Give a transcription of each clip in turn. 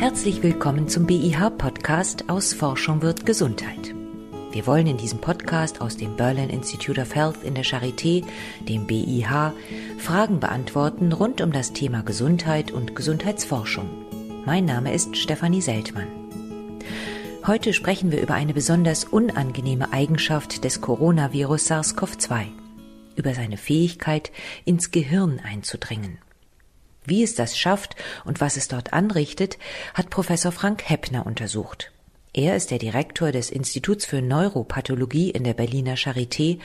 Herzlich willkommen zum BIH-Podcast aus Forschung wird Gesundheit. Wir wollen in diesem Podcast aus dem Berlin Institute of Health in der Charité, dem BIH, Fragen beantworten rund um das Thema Gesundheit und Gesundheitsforschung. Mein Name ist Stefanie Seltmann. Heute sprechen wir über eine besonders unangenehme Eigenschaft des Coronavirus SARS-CoV-2, über seine Fähigkeit, ins Gehirn einzudringen. Wie es das schafft und was es dort anrichtet, hat Professor Frank Heppner untersucht. Er ist der Direktor des Instituts für Neuropathologie in der Berliner Charité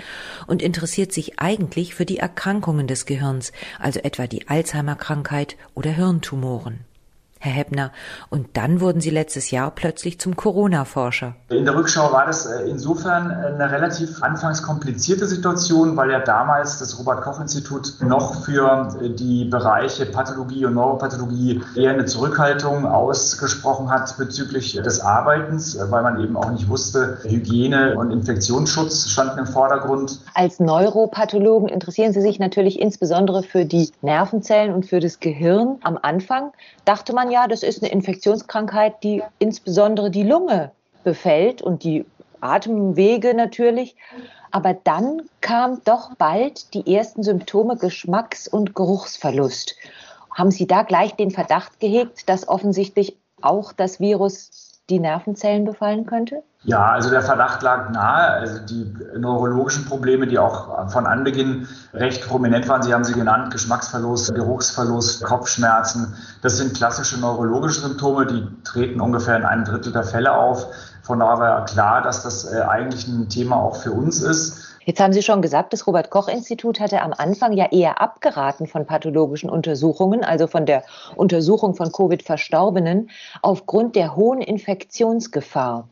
und interessiert sich eigentlich für die Erkrankungen des Gehirns, also etwa die Alzheimer-Krankheit oder Hirntumoren. Herr Heppner. Und dann wurden Sie letztes Jahr plötzlich zum Corona-Forscher. In der Rückschau war das äh, insofern eine relativ anfangs komplizierte Situation, weil ja damals das Robert-Koch-Institut noch für äh, die Bereiche Pathologie und Neuropathologie eher eine Zurückhaltung ausgesprochen hat bezüglich des Arbeitens, äh, weil man eben auch nicht wusste, Hygiene und Infektionsschutz standen im Vordergrund. Als Neuropathologen interessieren Sie sich natürlich insbesondere für die Nervenzellen und für das Gehirn. Am Anfang dachte man ja, ja, das ist eine Infektionskrankheit, die insbesondere die Lunge befällt und die Atemwege natürlich. Aber dann kam doch bald die ersten Symptome Geschmacks- und Geruchsverlust. Haben Sie da gleich den Verdacht gehegt, dass offensichtlich auch das Virus die Nervenzellen befallen könnte? Ja, also der Verdacht lag nahe. Also die neurologischen Probleme, die auch von Anbeginn recht prominent waren, Sie haben sie genannt, Geschmacksverlust, Geruchsverlust, Kopfschmerzen, das sind klassische neurologische Symptome, die treten ungefähr in einem Drittel der Fälle auf. Von daher war klar, dass das äh, eigentlich ein Thema auch für uns ist. Jetzt haben Sie schon gesagt, das Robert Koch Institut hatte am Anfang ja eher abgeraten von pathologischen Untersuchungen, also von der Untersuchung von Covid-Verstorbenen, aufgrund der hohen Infektionsgefahr.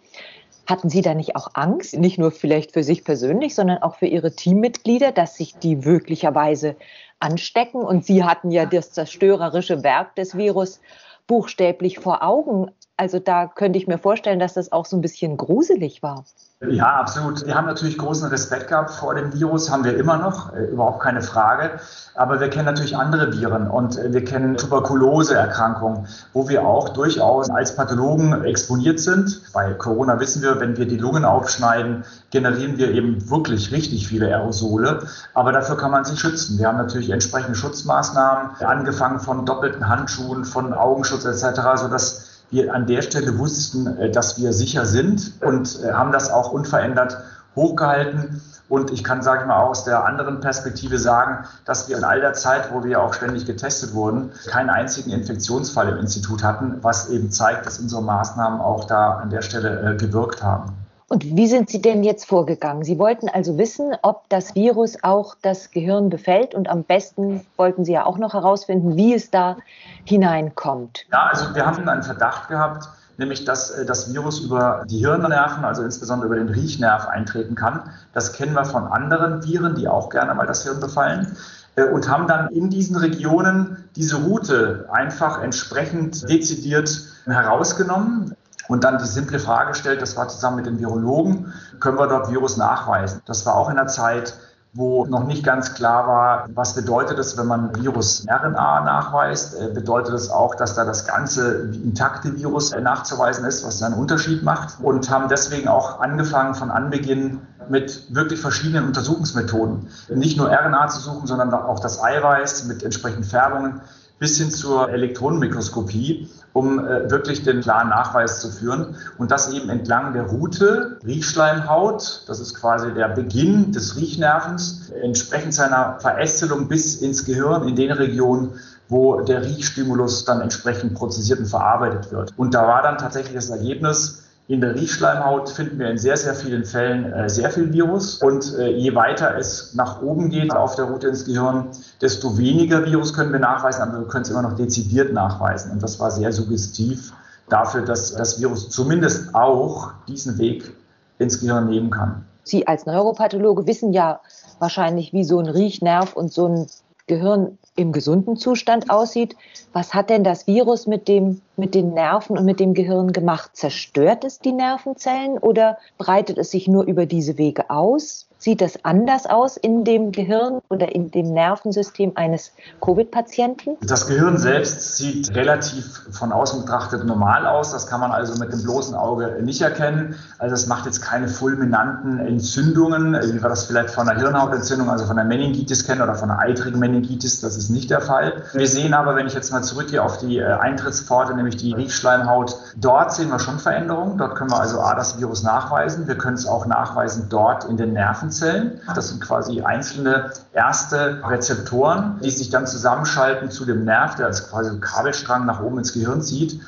Hatten Sie da nicht auch Angst, nicht nur vielleicht für sich persönlich, sondern auch für Ihre Teammitglieder, dass sich die möglicherweise anstecken? Und Sie hatten ja das zerstörerische Werk des Virus buchstäblich vor Augen. Also da könnte ich mir vorstellen, dass das auch so ein bisschen gruselig war. Ja, absolut. Wir haben natürlich großen Respekt gehabt vor dem Virus, haben wir immer noch, äh, überhaupt keine Frage. Aber wir kennen natürlich andere Viren und äh, wir kennen Tuberkuloseerkrankungen, wo wir auch durchaus als Pathologen exponiert sind. Bei Corona wissen wir, wenn wir die Lungen aufschneiden, generieren wir eben wirklich richtig viele Aerosole. Aber dafür kann man sich schützen. Wir haben natürlich entsprechende Schutzmaßnahmen, angefangen von doppelten Handschuhen, von Augenschutz etc., sodass wir an der Stelle wussten, äh, dass wir sicher sind und äh, haben das auch unverändert hochgehalten. Und ich kann, sage ich mal, aus der anderen Perspektive sagen, dass wir in all der Zeit, wo wir auch ständig getestet wurden, keinen einzigen Infektionsfall im Institut hatten, was eben zeigt, dass unsere Maßnahmen auch da an der Stelle äh, gewirkt haben. Und wie sind Sie denn jetzt vorgegangen? Sie wollten also wissen, ob das Virus auch das Gehirn befällt und am besten wollten Sie ja auch noch herausfinden, wie es da hineinkommt. Ja, also wir haben einen Verdacht gehabt, nämlich dass äh, das Virus über die Hirnnerven, also insbesondere über den Riechnerv eintreten kann. Das kennen wir von anderen Viren, die auch gerne mal das Hirn befallen äh, und haben dann in diesen Regionen diese Route einfach entsprechend dezidiert herausgenommen und dann die simple Frage gestellt, das war zusammen mit den Virologen, können wir dort Virus nachweisen? Das war auch in der Zeit, wo noch nicht ganz klar war, was bedeutet es, wenn man Virus-RNA nachweist. Äh, bedeutet es auch, dass da das ganze intakte Virus nachzuweisen ist, was einen Unterschied macht. Und haben deswegen auch angefangen von Anbeginn mit wirklich verschiedenen Untersuchungsmethoden. Nicht nur RNA zu suchen, sondern auch das Eiweiß mit entsprechenden Färbungen bis hin zur Elektronenmikroskopie, um äh, wirklich den klaren Nachweis zu führen. Und das eben entlang der Route, Riechschleimhaut, das ist quasi der Beginn des Riechnervens, entsprechend seiner Verästelung bis ins Gehirn in den Regionen, wo der Riechstimulus dann entsprechend prozessiert und verarbeitet wird. Und da war dann tatsächlich das Ergebnis, in der Riechschleimhaut finden wir in sehr, sehr vielen Fällen äh, sehr viel Virus. Und äh, je weiter es nach oben geht auf der Route ins Gehirn, desto weniger Virus können wir nachweisen, aber wir können es immer noch dezidiert nachweisen. Und das war sehr suggestiv dafür, dass das Virus zumindest auch diesen Weg ins Gehirn nehmen kann. Sie als Neuropathologe wissen ja wahrscheinlich, wie so ein Riechnerv und so ein Gehirn im gesunden Zustand aussieht. Was hat denn das Virus mit dem mit den Nerven und mit dem Gehirn gemacht? Zerstört es die Nervenzellen oder breitet es sich nur über diese Wege aus? Sieht das anders aus in dem Gehirn oder in dem Nervensystem eines Covid-Patienten? Das Gehirn selbst sieht relativ von außen betrachtet normal aus. Das kann man also mit dem bloßen Auge nicht erkennen. Also es macht jetzt keine fulminanten Entzündungen, wie wir das vielleicht von einer Hirnhautentzündung, also von einer Meningitis kennen oder von einer eitrigen Meningitis. Das ist nicht der Fall. Wir sehen aber, wenn ich jetzt mal zurückgehe auf die äh, Eintrittspforte, nämlich die Riechschleimhaut, dort sehen wir schon Veränderungen. Dort können wir also A, das Virus nachweisen. Wir können es auch nachweisen dort in den Nerven Nervenzellen. Das sind quasi einzelne erste Rezeptoren, die sich dann zusammenschalten zu dem Nerv, der als quasi Kabelstrang nach oben ins Gehirn zieht.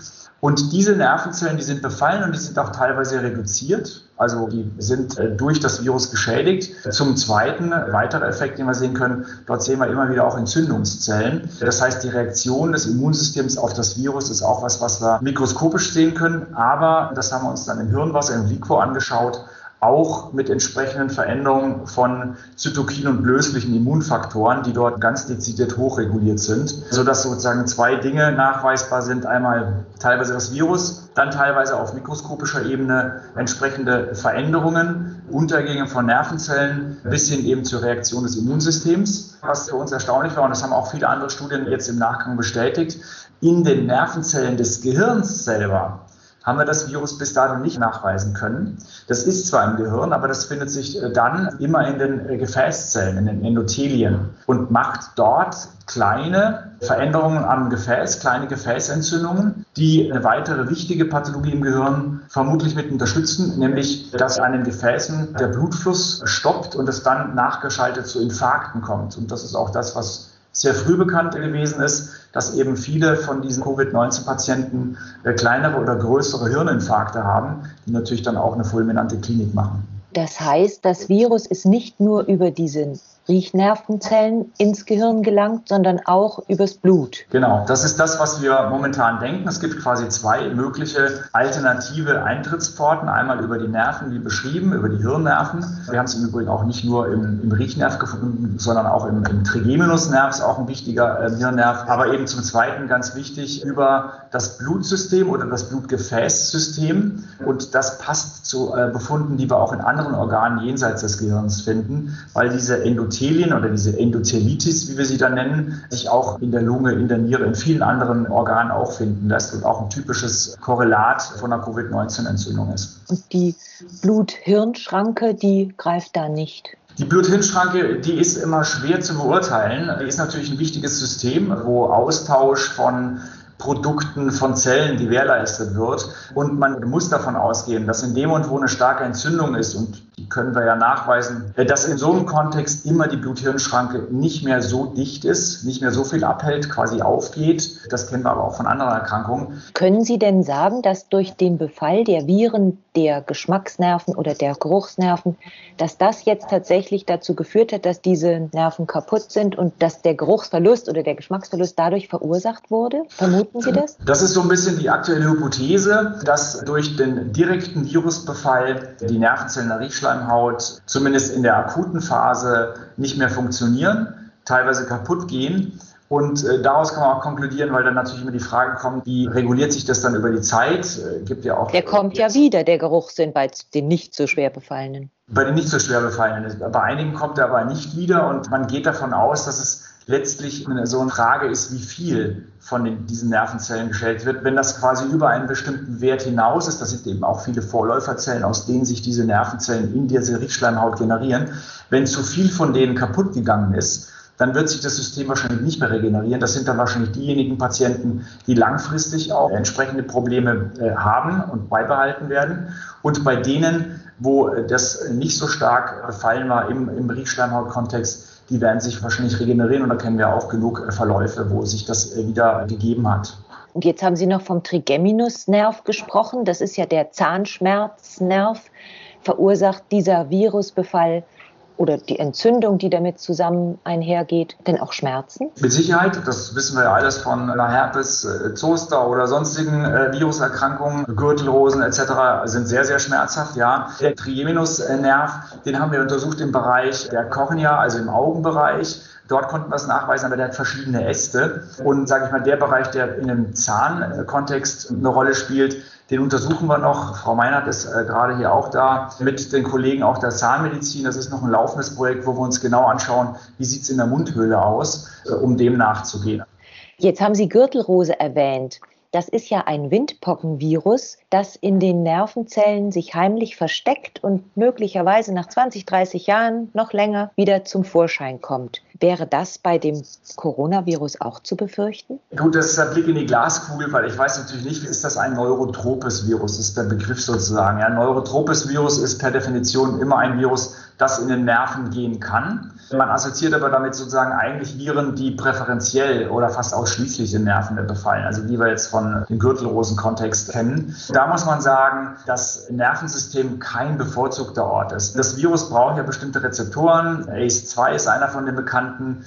Und diese Nervenzellen, die sind befallen und die sind auch teilweise reduziert. Also die sind äh, durch das Virus geschädigt. Zum Zweiten, weiterer Effekt, den wir sehen können, dort sehen wir immer wieder auch Entzündungszellen. Das heißt, die Reaktion des Immunsystems auf das Virus ist auch was, was wir mikroskopisch sehen können. Aber das haben wir uns dann im Hirnwasser, im Liquor angeschaut auch mit entsprechenden Veränderungen von Zytokin und löslichen Immunfaktoren, die dort ganz dezidiert hochreguliert sind, sodass sozusagen zwei Dinge nachweisbar sind. Einmal teilweise das Virus, dann teilweise auf mikroskopischer Ebene entsprechende Veränderungen, Untergänge von Nervenzellen bis hin eben zur Reaktion des Immunsystems. Was für uns erstaunlich war, und das haben auch viele andere Studien jetzt im Nachgang bestätigt, in den Nervenzellen des Gehirns selber haben wir das Virus bis dato nicht nachweisen können. Das ist zwar im Gehirn, aber das findet sich äh, dann immer in den äh, Gefäßzellen, in den Endothelien und macht dort kleine Veränderungen am Gefäß, kleine Gefäßentzündungen, die eine weitere wichtige Pathologie im Gehirn vermutlich mit unterstützen, nämlich dass an den Gefäßen der Blutfluss stoppt und es dann nachgeschaltet zu Infarkten kommt. Und das ist auch das, was sehr früh bekannt gewesen ist, dass eben viele von diesen Covid-19-Patienten äh, kleinere oder größere Hirninfarkte haben, die natürlich dann auch eine fulminante Klinik machen. Das heißt, das Virus ist nicht nur über diesen Riechnervenzellen ins Gehirn gelangt, sondern auch übers Blut. Genau, das ist das, was wir momentan denken. Es gibt quasi zwei mögliche alternative Eintrittspforten. Einmal über die Nerven, wie beschrieben, über die Hirnnerven. Wir haben es im Übrigen auch nicht nur im, im Riechnerv gefunden, sondern auch im, im Trigeminusnerv, ist auch ein wichtiger äh, Hirnnerv. Aber eben zum Zweiten ganz wichtig über das Blutsystem oder das Blutgefäßsystem. Und das passt zu äh, Befunden, die wir auch in anderen Organen jenseits des Gehirns finden, weil diese Endothelien Endothelien oder diese Endothelitis, wie wir sie dann nennen, sich auch in der Lunge, in der Niere, in vielen anderen Organen auch finden lässt und auch ein typisches Korrelat von einer Covid-19-Entzündung ist. Und die Blut-Hirn-Schranke, die greift da nicht? Die Blut-Hirn-Schranke, die ist immer schwer zu beurteilen. Die ist natürlich ein wichtiges System, wo Austausch von Produkten von Zellen gewährleistet wird. Und man muss davon ausgehen, dass in dem Moment, wo eine starke Entzündung ist, und die können wir ja nachweisen, dass in so einem Kontext immer die Blut-Hirn-Schranke nicht mehr so dicht ist, nicht mehr so viel abhält, quasi aufgeht. Das kennen wir aber auch von anderen Erkrankungen. Können Sie denn sagen, dass durch den Befall der Viren der Geschmacksnerven oder der Geruchsnerven, dass das jetzt tatsächlich dazu geführt hat, dass diese Nerven kaputt sind und dass der Geruchsverlust oder der Geschmacksverlust dadurch verursacht wurde? Vermuten Sie das? Das ist so ein bisschen die aktuelle Hypothese, dass durch den direkten Virusbefall die Nervenzellen der Riechschleim Schleimhaut zumindest in der akuten Phase nicht mehr funktionieren, teilweise kaputt gehen. Und äh, daraus kann man auch konkludieren, weil dann natürlich immer die Frage kommt, wie reguliert sich das dann über die Zeit? Äh, gibt ja auch. Der kommt ja wieder, der Geruchssinn bei den nicht so schwer befallenen. Bei den nicht so schwer befallenen. Bei einigen kommt er aber nicht wieder und man geht davon aus, dass es letztlich so eine Frage ist, wie viel von den, diesen Nervenzellen gestellt wird. Wenn das quasi über einen bestimmten Wert hinaus ist, das sind eben auch viele Vorläuferzellen, aus denen sich diese Nervenzellen in dieser Riechschleimhaut generieren. Wenn zu viel von denen kaputt gegangen ist, dann wird sich das System wahrscheinlich nicht mehr regenerieren. Das sind dann wahrscheinlich diejenigen Patienten, die langfristig auch entsprechende Probleme äh, haben und beibehalten werden. Und bei denen, wo das nicht so stark befallen war im, im Riechschleimhaut-Kontext, die werden sich wahrscheinlich regenerieren und da kennen wir auch genug äh, Verläufe, wo sich das äh, wieder gegeben hat. Und jetzt haben Sie noch vom Trigeminusnerv gesprochen. Das ist ja der Zahnschmerznerv. Verursacht dieser Virusbefall oder die Entzündung, die damit zusammen einhergeht, denn auch Schmerzen? Mit Sicherheit, das wissen wir ja alles von einer Herpes, äh, Zoster oder sonstigen äh, Viruserkrankungen, Gürtelrosen etc. sind sehr, sehr schmerzhaft, ja. Der Trigeminusnerv, den haben wir untersucht im Bereich der Kornea, also im Augenbereich Dort konnten wir es nachweisen, aber der hat verschiedene Äste. Und sage ich mal, der Bereich, der in einem Zahnkontext eine Rolle spielt, den untersuchen wir noch. Frau Meinert ist äh, gerade hier auch da mit den Kollegen auch der Zahnmedizin. Das ist noch ein laufendes Projekt, wo wir uns genau anschauen, wie sieht es in der Mundhöhle aus, äh, um dem nachzugehen. Jetzt haben Sie Gürtelrose erwähnt. Das ist ja ein Windpockenvirus, das in den Nervenzellen sich heimlich versteckt und möglicherweise nach 20, 30 Jahren noch länger wieder zum Vorschein kommt. Wäre das bei dem Coronavirus auch zu befürchten? Gut, das ist der Blick in die Glaskugel, weil ich weiß natürlich nicht, ist das ein neurotropes Virus, ist der Begriff sozusagen. Ja, neurotropes Virus ist per Definition immer ein Virus, das in den Nerven gehen kann. Man assoziiert aber damit sozusagen eigentlich Viren, die präferenziell oder fast ausschließlich den Nerven befallen, also wie wir jetzt von dem Gürtelrosen-Kontext kennen. Da muss man sagen, dass Nervensystem kein bevorzugter Ort ist. Das Virus braucht ja bestimmte Rezeptoren. ACE2 ist einer von den bekannten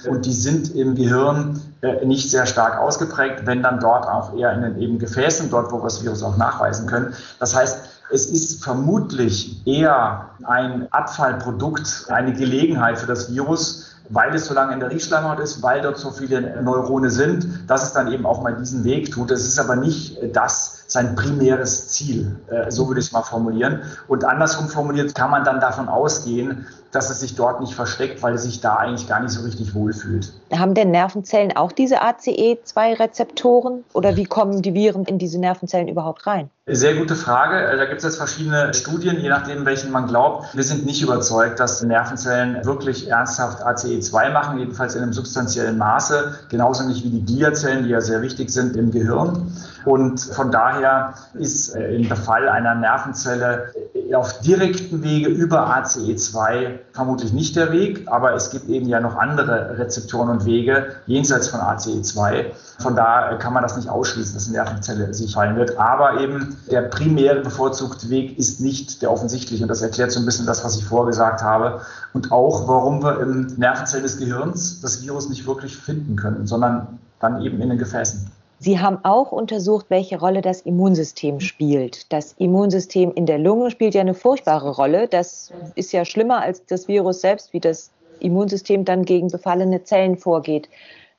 und die sind im Gehirn äh, nicht sehr stark ausgeprägt, wenn dann dort auch eher in den eben Gefäßen, dort wo wir das Virus auch nachweisen können. Das heißt, es ist vermutlich eher ein Abfallprodukt, eine Gelegenheit für das Virus, weil es so lange in der Riechschleimhaut ist, weil dort so viele Neurone sind, dass es dann eben auch mal diesen Weg tut. Es ist aber nicht das sein primäres Ziel, äh, so würde ich es mal formulieren. Und andersrum formuliert kann man dann davon ausgehen, dass es sich dort nicht versteckt, weil es sich da eigentlich gar nicht so richtig wohlfühlt. Haben denn Nervenzellen auch diese ACE2-Rezeptoren oder wie kommen die Viren in diese Nervenzellen überhaupt rein? Sehr gute Frage. Äh, da gibt es jetzt verschiedene Studien, je nachdem, welchen man glaubt. Wir sind nicht überzeugt, dass Nervenzellen wirklich ernsthaft ACE2 machen, jedenfalls in einem substanziellen Maße. Genauso nicht wie die Gliazellen, die ja sehr wichtig sind im Gehirn. Und von daher ist äh, im Fall einer Nervenzelle auf direkten Wege über ACE2 vermutlich nicht der Weg, aber es gibt eben ja noch andere Rezeptoren und Wege jenseits von ACE2. Von da kann man das nicht ausschließen, dass eine Nervenzelle sich fallen wird. Aber eben der primäre bevorzugte Weg ist nicht der offensichtliche. Und das erklärt so ein bisschen das, was ich vorgesagt habe. Und auch, warum wir im Nervenzell des Gehirns das Virus nicht wirklich finden können, sondern dann eben in den Gefäßen. Sie haben auch untersucht, welche Rolle das Immunsystem spielt. Das Immunsystem in der Lunge spielt ja eine furchtbare Rolle. Das ist ja schlimmer als das Virus selbst, wie das Immunsystem dann gegen befallene Zellen vorgeht.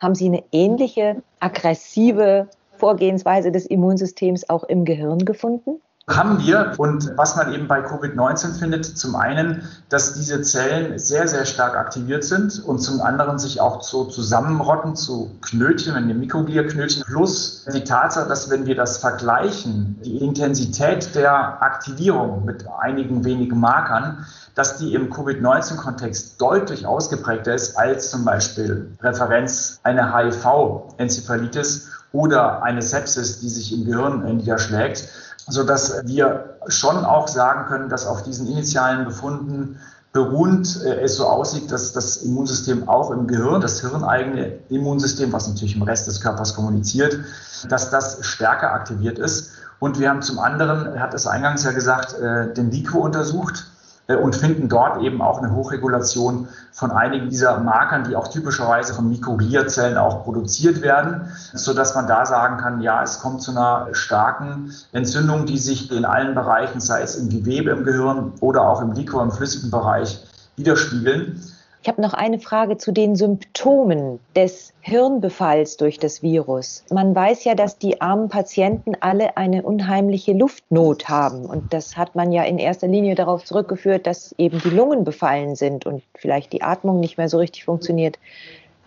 Haben Sie eine ähnliche aggressive Vorgehensweise des Immunsystems auch im Gehirn gefunden? haben wir. Und was man eben bei Covid-19 findet, zum einen, dass diese Zellen sehr, sehr stark aktiviert sind und zum anderen sich auch so zusammenrotten zu Knötchen, wenn die Mikroglia-Knötchen, plus die Tatsache, dass wenn wir das vergleichen, die Intensität der Aktivierung mit einigen wenigen Markern, dass die im Covid-19-Kontext deutlich ausgeprägter ist als zum Beispiel Referenz eine HIV-Enzephalitis oder eine Sepsis, die sich im Gehirn niederschlägt sodass wir schon auch sagen können, dass auf diesen initialen Befunden beruhend äh, es so aussieht, dass das Immunsystem auch im Gehirn, das hirneigene Immunsystem, was natürlich im Rest des Körpers kommuniziert, dass das stärker aktiviert ist. Und wir haben zum anderen, er hat es eingangs ja gesagt, äh, den LICO untersucht äh, und finden dort eben auch eine Hochregulation von einigen dieser Markern, die auch typischerweise von Mikrogliazellen auch produziert werden, so dass man da sagen kann, ja, es kommt zu einer starken Entzündung, die sich in allen Bereichen, sei es im Gewebe im Gehirn oder auch im Liquor, im flüssigen Bereich, widerspiegeln. Ich habe noch eine Frage zu den Symptomen des Hirnbefalls durch das Virus. Man weiß ja, dass die armen Patienten alle eine unheimliche Luftnot haben. Und das hat man ja in erster Linie darauf zurückgeführt, dass eben die Lungen befallen sind und vielleicht die Atmung nicht mehr so richtig funktioniert.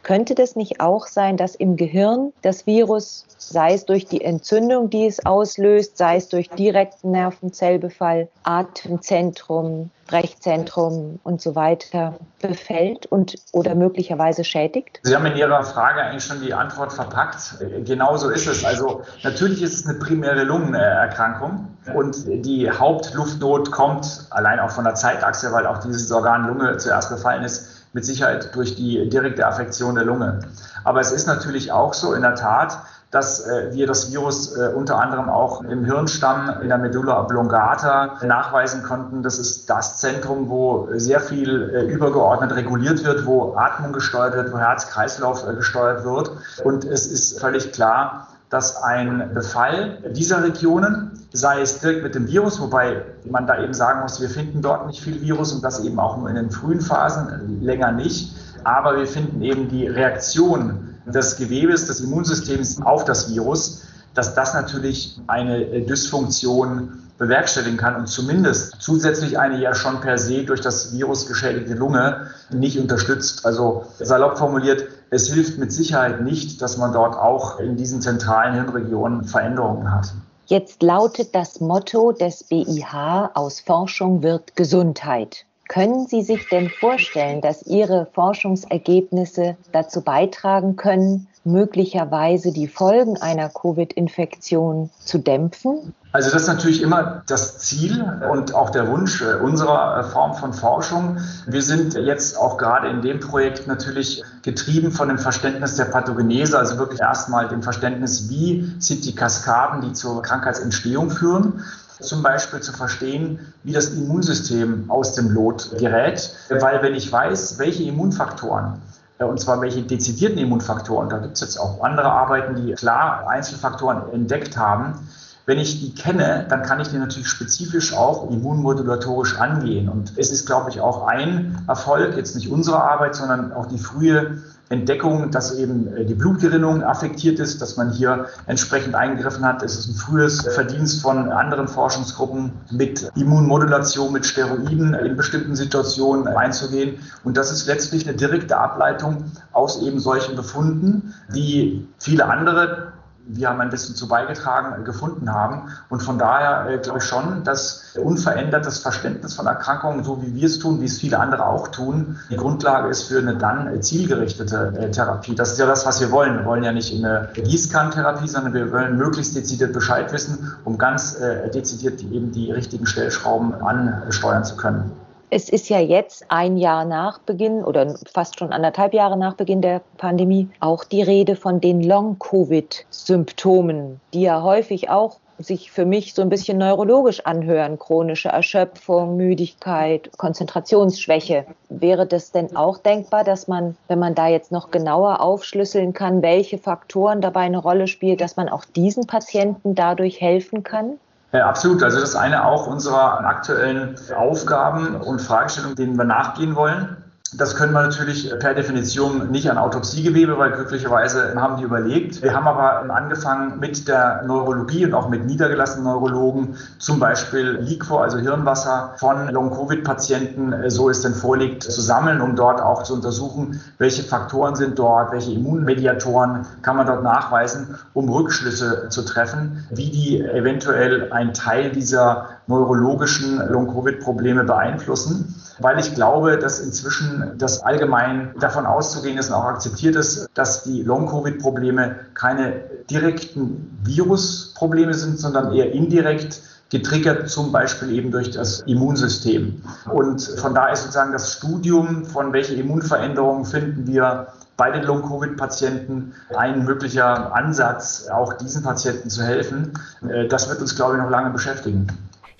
Könnte das nicht auch sein, dass im Gehirn das Virus, sei es durch die Entzündung, die es auslöst, sei es durch direkten Nervenzellbefall, Atemzentrum, Brechzentrum und so weiter befällt und oder möglicherweise schädigt? Sie haben in Ihrer Frage eigentlich schon die Antwort verpackt. Genauso ist es. Also natürlich ist es eine primäre Lungenerkrankung und die Hauptluftnot kommt allein auch von der Zeitachse, weil auch dieses Organ Lunge zuerst befallen ist mit Sicherheit durch die direkte Affektion der Lunge. Aber es ist natürlich auch so in der Tat, dass äh, wir das Virus äh, unter anderem auch im Hirnstamm in der Medulla oblongata nachweisen konnten. Das ist das Zentrum, wo sehr viel äh, übergeordnet reguliert wird, wo Atmung gesteuert wird, wo Herz-Kreislauf gesteuert wird. Und es ist völlig klar, dass ein Befall dieser Regionen, sei es direkt mit dem Virus, wobei man da eben sagen muss, wir finden dort nicht viel Virus und das eben auch nur in den frühen Phasen, länger nicht, Aber wir finden eben die Reaktion des Gewebes, des Immunsystems auf das Virus, dass das natürlich eine Dysfunktion bewerkstelligen kann und zumindest zusätzlich eine ja schon per se durch das Virus geschädigte Lunge nicht unterstützt. Also salopp formuliert, es hilft mit Sicherheit nicht, dass man dort auch in diesen zentralen Hirnregionen Veränderungen hat. Jetzt lautet das Motto des BIH aus Forschung wird Gesundheit. Können Sie sich denn vorstellen, dass Ihre Forschungsergebnisse dazu beitragen können, möglicherweise die Folgen einer Covid-Infektion zu dämpfen? Also das ist natürlich immer das Ziel und auch der Wunsch äh, unserer äh, Form von Forschung. Wir sind jetzt auch gerade in dem Projekt natürlich getrieben von dem Verständnis der Pathogenese, also wirklich erstmal dem Verständnis, wie sind die Kaskaden, die zur Krankheitsentstehung führen zum Beispiel zu verstehen, wie das Immunsystem aus dem Lot gerät. Weil wenn ich weiß, welche Immunfaktoren und zwar welche dezidierten Immunfaktoren, da gibt es jetzt auch andere Arbeiten, die klar Einzelfaktoren entdeckt haben, wenn ich die kenne, dann kann ich die natürlich spezifisch auch immunmodulatorisch angehen. Und es ist, glaube ich, auch ein Erfolg, jetzt nicht unsere Arbeit, sondern auch die frühe Entdeckung, dass eben äh, die Blutgerinnung affektiert ist, dass man hier entsprechend eingegriffen hat. Es ist ein frühes Verdienst von anderen Forschungsgruppen mit Immunmodulation, mit Steroiden in bestimmten Situationen einzugehen. Und das ist letztlich eine direkte Ableitung aus eben solchen Befunden, die viele andere wir haben ein bisschen zu beigetragen, gefunden haben. Und von daher äh, glaube ich schon, dass unverändert das Verständnis von Erkrankungen, so wie wir es tun, wie es viele andere auch tun, die Grundlage ist für eine dann äh, zielgerichtete äh, Therapie. Das ist ja das, was wir wollen. Wir wollen ja nicht eine Gießkannentherapie, sondern wir wollen möglichst dezidiert Bescheid wissen, um ganz äh, dezidiert die, eben die richtigen Stellschrauben ansteuern zu können. Es ist ja jetzt ein Jahr nach Beginn oder fast schon anderthalb Jahre nach Beginn der Pandemie auch die Rede von den Long-Covid-Symptomen, die ja häufig auch sich für mich so ein bisschen neurologisch anhören. Chronische Erschöpfung, Müdigkeit, Konzentrationsschwäche. Wäre das denn auch denkbar, dass man, wenn man da jetzt noch genauer aufschlüsseln kann, welche Faktoren dabei eine Rolle spielen, dass man auch diesen Patienten dadurch helfen kann? Ja, absolut. Also das ist eine auch unserer aktuellen Aufgaben und Fragestellungen, denen wir nachgehen wollen. Das können wir natürlich per Definition nicht an Autopsiegewebe, weil glücklicherweise haben die überlegt. Wir haben aber angefangen mit der Neurologie und auch mit niedergelassenen Neurologen, zum Beispiel Liquor, also Hirnwasser von Long-Covid-Patienten, äh, so es denn vorliegt, zu sammeln, um dort auch zu untersuchen, welche Faktoren sind dort, welche Immunmediatoren kann man dort nachweisen, um Rückschlüsse zu treffen, wie die eventuell einen Teil dieser neurologischen Long-Covid-Probleme beeinflussen weil ich glaube, dass inzwischen das allgemein davon auszugehen ist und auch akzeptiert ist, dass die Long-Covid-Probleme keine direkten Virusprobleme sind, sondern eher indirekt getriggert zum Beispiel eben durch das Immunsystem. Und von daher ist sozusagen das Studium von welche Immunveränderungen finden wir bei den Long-Covid-Patienten ein möglicher Ansatz, auch diesen Patienten zu helfen. Äh, das wird uns, glaube ich, noch lange beschäftigen.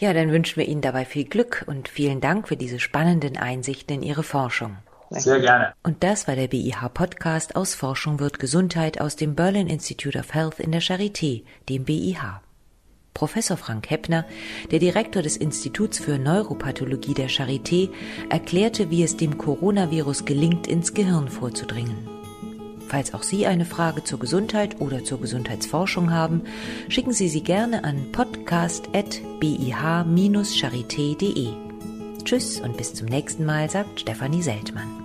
Ja, dann wünschen wir Ihnen dabei viel Glück und vielen Dank für diese spannenden Einsichten in Ihre Forschung. Sehr gerne. Und das war der BIH Podcast aus Forschung wird Gesundheit aus dem Berlin Institute of Health in der Charité, dem BIH. Professor Frank Heppner, der Direktor des Instituts für Neuropathologie der Charité, erklärte, wie es dem Coronavirus gelingt, ins Gehirn vorzudringen. Falls auch Sie eine Frage zur Gesundheit oder zur Gesundheitsforschung haben, schicken Sie sie gerne an podcast.bih-charité.de. Tschüss und bis zum nächsten Mal, sagt Stefanie Seltmann.